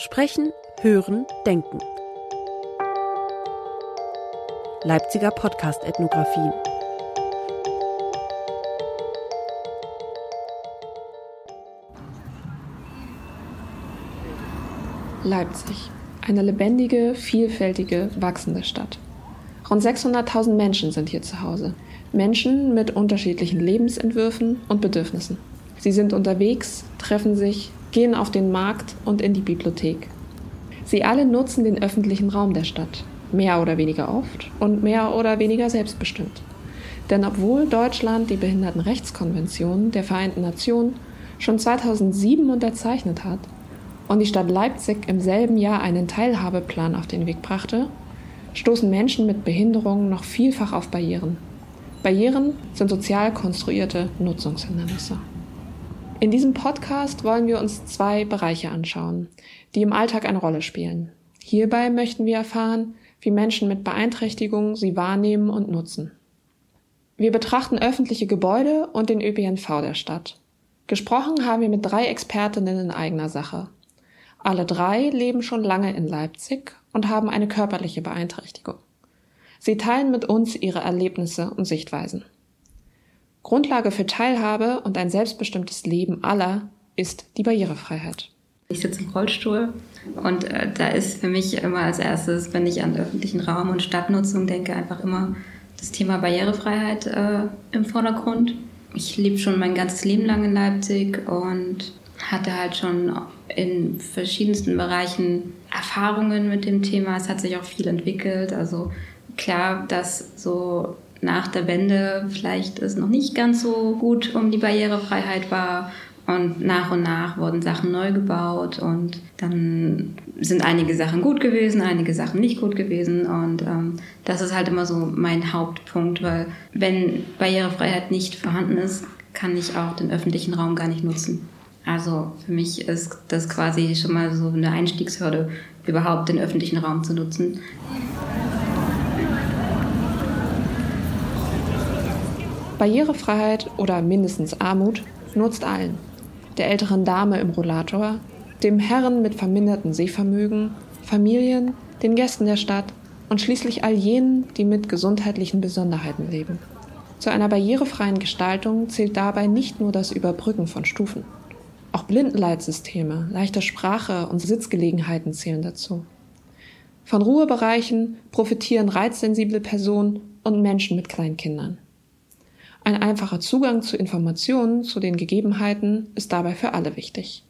Sprechen, Hören, Denken. Leipziger Podcast-Ethnographie. Leipzig. Eine lebendige, vielfältige, wachsende Stadt. Rund 600.000 Menschen sind hier zu Hause. Menschen mit unterschiedlichen Lebensentwürfen und Bedürfnissen. Sie sind unterwegs, treffen sich, gehen auf den Markt und in die Bibliothek. Sie alle nutzen den öffentlichen Raum der Stadt, mehr oder weniger oft und mehr oder weniger selbstbestimmt. Denn obwohl Deutschland die Behindertenrechtskonvention der Vereinten Nationen schon 2007 unterzeichnet hat und die Stadt Leipzig im selben Jahr einen Teilhabeplan auf den Weg brachte, stoßen Menschen mit Behinderungen noch vielfach auf Barrieren. Barrieren sind sozial konstruierte Nutzungshindernisse. In diesem Podcast wollen wir uns zwei Bereiche anschauen, die im Alltag eine Rolle spielen. Hierbei möchten wir erfahren, wie Menschen mit Beeinträchtigungen sie wahrnehmen und nutzen. Wir betrachten öffentliche Gebäude und den ÖPNV der Stadt. Gesprochen haben wir mit drei Expertinnen in eigener Sache. Alle drei leben schon lange in Leipzig und haben eine körperliche Beeinträchtigung. Sie teilen mit uns ihre Erlebnisse und Sichtweisen. Grundlage für Teilhabe und ein selbstbestimmtes Leben aller ist die Barrierefreiheit. Ich sitze im Rollstuhl und äh, da ist für mich immer als erstes, wenn ich an öffentlichen Raum und Stadtnutzung denke, einfach immer das Thema Barrierefreiheit äh, im Vordergrund. Ich lebe schon mein ganzes Leben lang in Leipzig und hatte halt schon in verschiedensten Bereichen Erfahrungen mit dem Thema. Es hat sich auch viel entwickelt. Also klar, dass so nach der Wende vielleicht es noch nicht ganz so gut um die Barrierefreiheit war. Und nach und nach wurden Sachen neu gebaut und dann sind einige Sachen gut gewesen, einige Sachen nicht gut gewesen. Und ähm, das ist halt immer so mein Hauptpunkt, weil wenn Barrierefreiheit nicht vorhanden ist, kann ich auch den öffentlichen Raum gar nicht nutzen. Also für mich ist das quasi schon mal so eine Einstiegshürde, überhaupt den öffentlichen Raum zu nutzen. Barrierefreiheit oder mindestens Armut nutzt allen. Der älteren Dame im Rollator, dem Herren mit vermindertem Sehvermögen, Familien, den Gästen der Stadt und schließlich all jenen, die mit gesundheitlichen Besonderheiten leben. Zu einer barrierefreien Gestaltung zählt dabei nicht nur das Überbrücken von Stufen. Auch Blindenleitsysteme, leichte Sprache und Sitzgelegenheiten zählen dazu. Von Ruhebereichen profitieren reizsensible Personen und Menschen mit Kleinkindern. Ein einfacher Zugang zu Informationen zu den Gegebenheiten ist dabei für alle wichtig.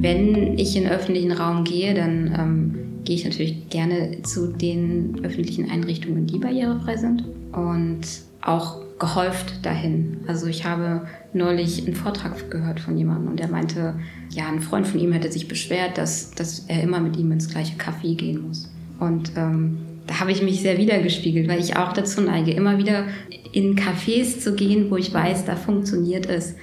Wenn ich in den öffentlichen Raum gehe, dann ähm, gehe ich natürlich gerne zu den öffentlichen Einrichtungen, die barrierefrei sind und auch gehäuft dahin. Also ich habe neulich einen Vortrag gehört von jemandem und der meinte, ja, ein Freund von ihm hätte sich beschwert, dass, dass er immer mit ihm ins gleiche Café gehen muss. Und ähm, da habe ich mich sehr wiedergespiegelt, weil ich auch dazu neige, immer wieder in Cafés zu gehen, wo ich weiß, da funktioniert es.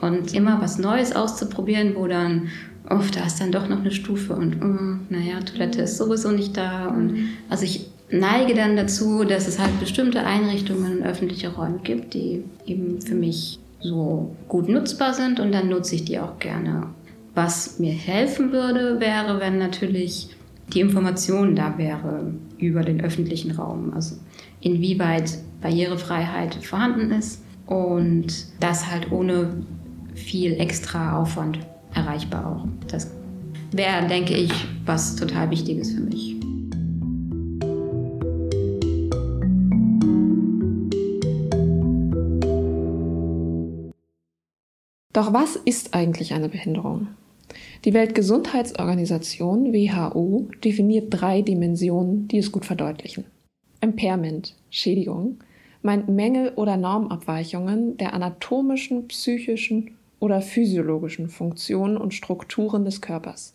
Und immer was Neues auszuprobieren, wo dann, oh, da ist dann doch noch eine Stufe und, oh, naja, Toilette ist sowieso nicht da. Und also ich neige dann dazu, dass es halt bestimmte Einrichtungen und öffentliche Räume gibt, die eben für mich so gut nutzbar sind und dann nutze ich die auch gerne. Was mir helfen würde, wäre, wenn natürlich die Information da wäre über den öffentlichen Raum, also inwieweit Barrierefreiheit vorhanden ist und das halt ohne viel extra Aufwand erreichbar auch. Das wäre, denke ich, was total Wichtiges für mich. Doch was ist eigentlich eine Behinderung? Die Weltgesundheitsorganisation WHO definiert drei Dimensionen, die es gut verdeutlichen. Impairment, Schädigung, meint Mängel oder Normabweichungen der anatomischen, psychischen oder physiologischen Funktionen und Strukturen des Körpers.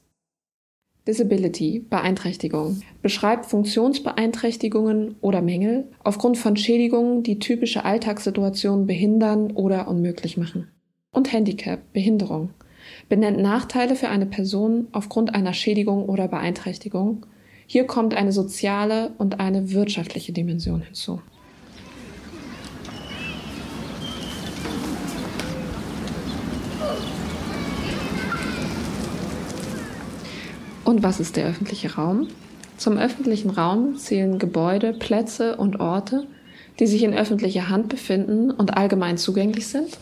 Disability, Beeinträchtigung, beschreibt Funktionsbeeinträchtigungen oder Mängel aufgrund von Schädigungen, die typische Alltagssituationen behindern oder unmöglich machen. Und Handicap, Behinderung, benennt Nachteile für eine Person aufgrund einer Schädigung oder Beeinträchtigung. Hier kommt eine soziale und eine wirtschaftliche Dimension hinzu. Und was ist der öffentliche Raum? Zum öffentlichen Raum zählen Gebäude, Plätze und Orte, die sich in öffentlicher Hand befinden und allgemein zugänglich sind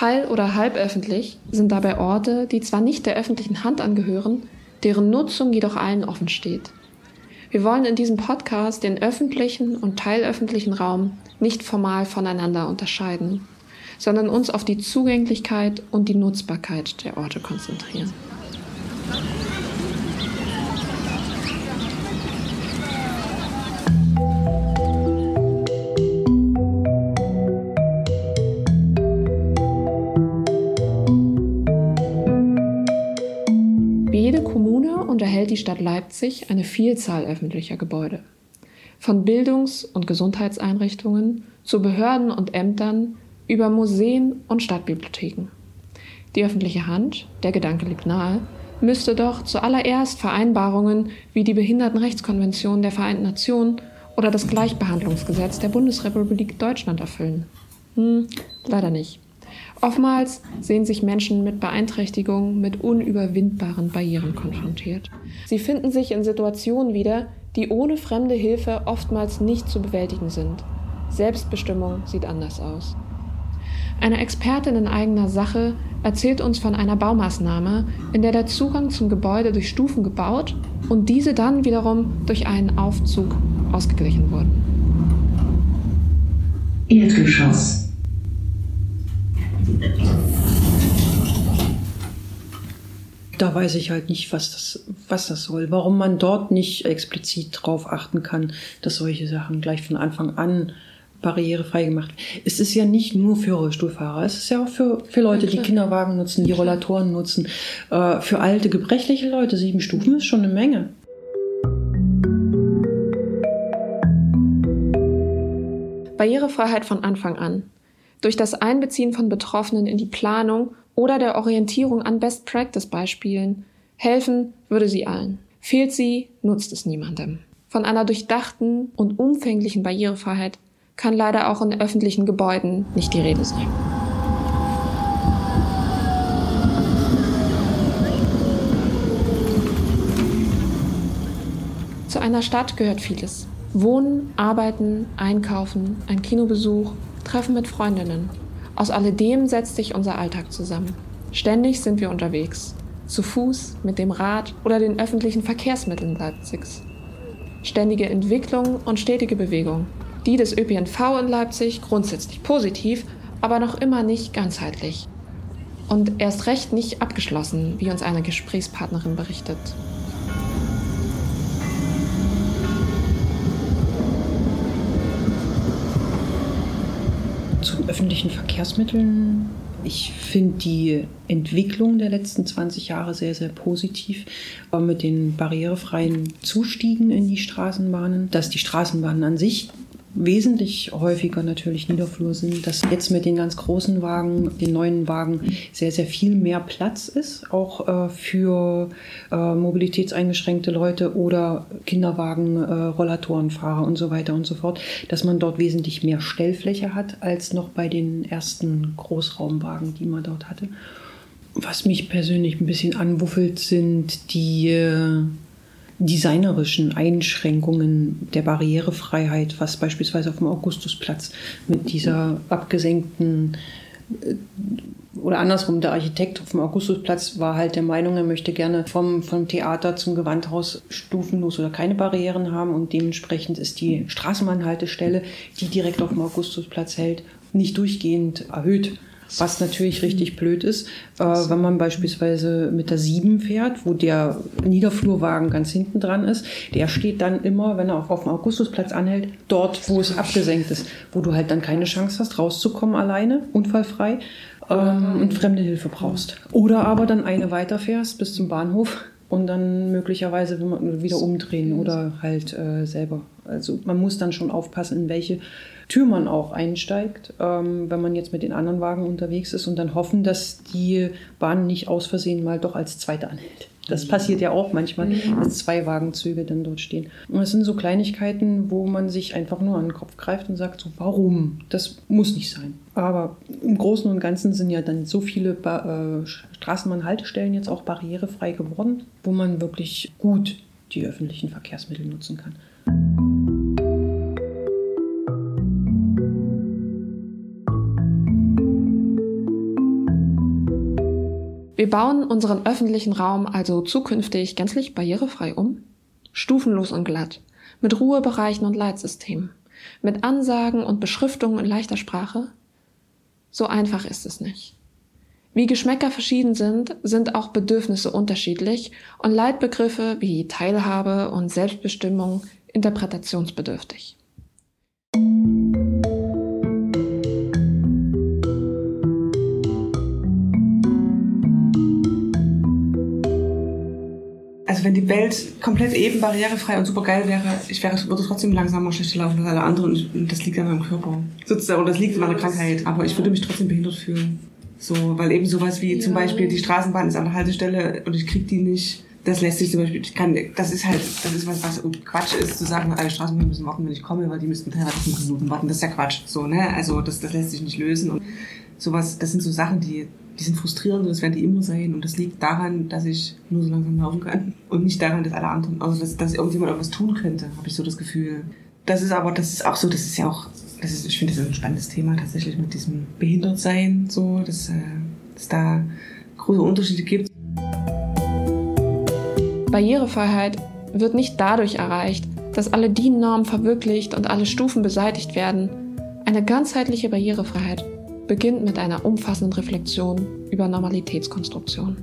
Teil- oder halböffentlich sind dabei Orte, die zwar nicht der öffentlichen Hand angehören, deren Nutzung jedoch allen offen steht. Wir wollen in diesem Podcast den öffentlichen und teilöffentlichen Raum nicht formal voneinander unterscheiden, sondern uns auf die Zugänglichkeit und die Nutzbarkeit der Orte konzentrieren. Leipzig eine Vielzahl öffentlicher Gebäude. Von Bildungs- und Gesundheitseinrichtungen zu Behörden und Ämtern über Museen und Stadtbibliotheken. Die öffentliche Hand, der Gedanke liegt nahe, müsste doch zuallererst Vereinbarungen wie die Behindertenrechtskonvention der Vereinten Nationen oder das Gleichbehandlungsgesetz der Bundesrepublik Deutschland erfüllen. Hm, leider nicht. Oftmals sehen sich Menschen mit Beeinträchtigungen mit unüberwindbaren Barrieren konfrontiert. Sie finden sich in Situationen wieder, die ohne fremde Hilfe oftmals nicht zu bewältigen sind. Selbstbestimmung sieht anders aus. Eine Expertin in eigener Sache erzählt uns von einer Baumaßnahme, in der der Zugang zum Gebäude durch Stufen gebaut und diese dann wiederum durch einen Aufzug ausgeglichen wurden. Erdgeschoss da weiß ich halt nicht, was das, was das soll. Warum man dort nicht explizit darauf achten kann, dass solche Sachen gleich von Anfang an barrierefrei gemacht werden. Es ist ja nicht nur für Rollstuhlfahrer, es ist ja auch für, für Leute, die Kinderwagen nutzen, die Rollatoren nutzen. Äh, für alte, gebrechliche Leute, sieben Stufen ist schon eine Menge. Barrierefreiheit von Anfang an. Durch das Einbeziehen von Betroffenen in die Planung oder der Orientierung an Best-Practice-Beispielen helfen würde sie allen. Fehlt sie, nutzt es niemandem. Von einer durchdachten und umfänglichen Barrierefreiheit kann leider auch in öffentlichen Gebäuden nicht die Rede sein. Zu einer Stadt gehört vieles. Wohnen, arbeiten, einkaufen, ein Kinobesuch, Treffen mit Freundinnen. Aus alledem setzt sich unser Alltag zusammen. Ständig sind wir unterwegs. Zu Fuß, mit dem Rad oder den öffentlichen Verkehrsmitteln Leipzigs. Ständige Entwicklung und stetige Bewegung. Die des ÖPNV in Leipzig grundsätzlich positiv, aber noch immer nicht ganzheitlich. Und erst recht nicht abgeschlossen, wie uns eine Gesprächspartnerin berichtet. Zu öffentlichen Verkehrsmitteln. Ich finde die Entwicklung der letzten 20 Jahre sehr, sehr positiv mit den barrierefreien Zustiegen in die Straßenbahnen, dass die Straßenbahnen an sich wesentlich häufiger natürlich Niederflur sind, dass jetzt mit den ganz großen Wagen, den neuen Wagen, sehr, sehr viel mehr Platz ist, auch äh, für äh, mobilitätseingeschränkte Leute oder Kinderwagen, äh, Rollatorenfahrer und so weiter und so fort, dass man dort wesentlich mehr Stellfläche hat als noch bei den ersten Großraumwagen, die man dort hatte. Was mich persönlich ein bisschen anwuffelt, sind die äh, designerischen Einschränkungen der Barrierefreiheit, was beispielsweise auf dem Augustusplatz mit dieser abgesenkten äh, oder andersrum, der Architekt auf dem Augustusplatz war halt der Meinung, er möchte gerne vom, vom Theater zum Gewandhaus stufenlos oder keine Barrieren haben und dementsprechend ist die Straßenbahnhaltestelle, die direkt auf dem Augustusplatz hält, nicht durchgehend erhöht was natürlich richtig blöd ist, äh, wenn man beispielsweise mit der 7 fährt, wo der Niederflurwagen ganz hinten dran ist. Der steht dann immer, wenn er auf, auf dem Augustusplatz anhält, dort, wo es abgesenkt ist, wo du halt dann keine Chance hast, rauszukommen alleine, unfallfrei ähm, und fremde Hilfe brauchst. Oder aber dann eine weiterfährst bis zum Bahnhof und dann möglicherweise wieder umdrehen oder halt äh, selber. Also man muss dann schon aufpassen, in welche Tür man auch einsteigt, ähm, wenn man jetzt mit den anderen Wagen unterwegs ist und dann hoffen, dass die Bahn nicht aus Versehen mal doch als zweite anhält. Das passiert ja auch manchmal, mhm. dass zwei Wagenzüge dann dort stehen. Und es sind so Kleinigkeiten, wo man sich einfach nur an den Kopf greift und sagt, so, warum? Das muss nicht sein. Aber im Großen und Ganzen sind ja dann so viele ba äh, Straßenbahnhaltestellen jetzt auch barrierefrei geworden, wo man wirklich gut die öffentlichen Verkehrsmittel nutzen kann. Wir bauen unseren öffentlichen Raum also zukünftig gänzlich barrierefrei um, stufenlos und glatt, mit Ruhebereichen und Leitsystemen, mit Ansagen und Beschriftungen in leichter Sprache. So einfach ist es nicht. Wie Geschmäcker verschieden sind, sind auch Bedürfnisse unterschiedlich und Leitbegriffe wie Teilhabe und Selbstbestimmung interpretationsbedürftig. Also wenn die Welt komplett eben, barrierefrei und super geil wäre, ich wäre, würde trotzdem langsamer, schlechter laufen als alle anderen und das liegt an meinem Körper. Sozusagen, oder das liegt an meiner Krankheit. Aber ich würde mich trotzdem behindert fühlen. So, weil eben sowas wie ja. zum Beispiel die Straßenbahn ist an der Haltestelle und ich krieg die nicht. Das lässt sich zum Beispiel, ich kann, das ist halt, das ist was, was Quatsch ist, zu sagen, alle Straßenbahnen müssen warten, wenn ich komme, weil die müssten teilweise fünf Minuten warten. Das ist ja Quatsch. So, ne? Also, das, das lässt sich nicht lösen und sowas, das sind so Sachen, die, die sind frustrierend und das werden die immer sein. Und das liegt daran, dass ich nur so langsam laufen kann. Und nicht daran, dass alle anderen, also dass, dass irgendjemand irgendwas tun könnte, habe ich so das Gefühl. Das ist aber, das ist auch so, das ist ja auch, das ist, ich finde, das ist ein spannendes Thema tatsächlich mit diesem Behindertsein, so, dass, äh, dass da große Unterschiede gibt. Barrierefreiheit wird nicht dadurch erreicht, dass alle DIN-Normen verwirklicht und alle Stufen beseitigt werden. Eine ganzheitliche Barrierefreiheit beginnt mit einer umfassenden Reflexion über Normalitätskonstruktion.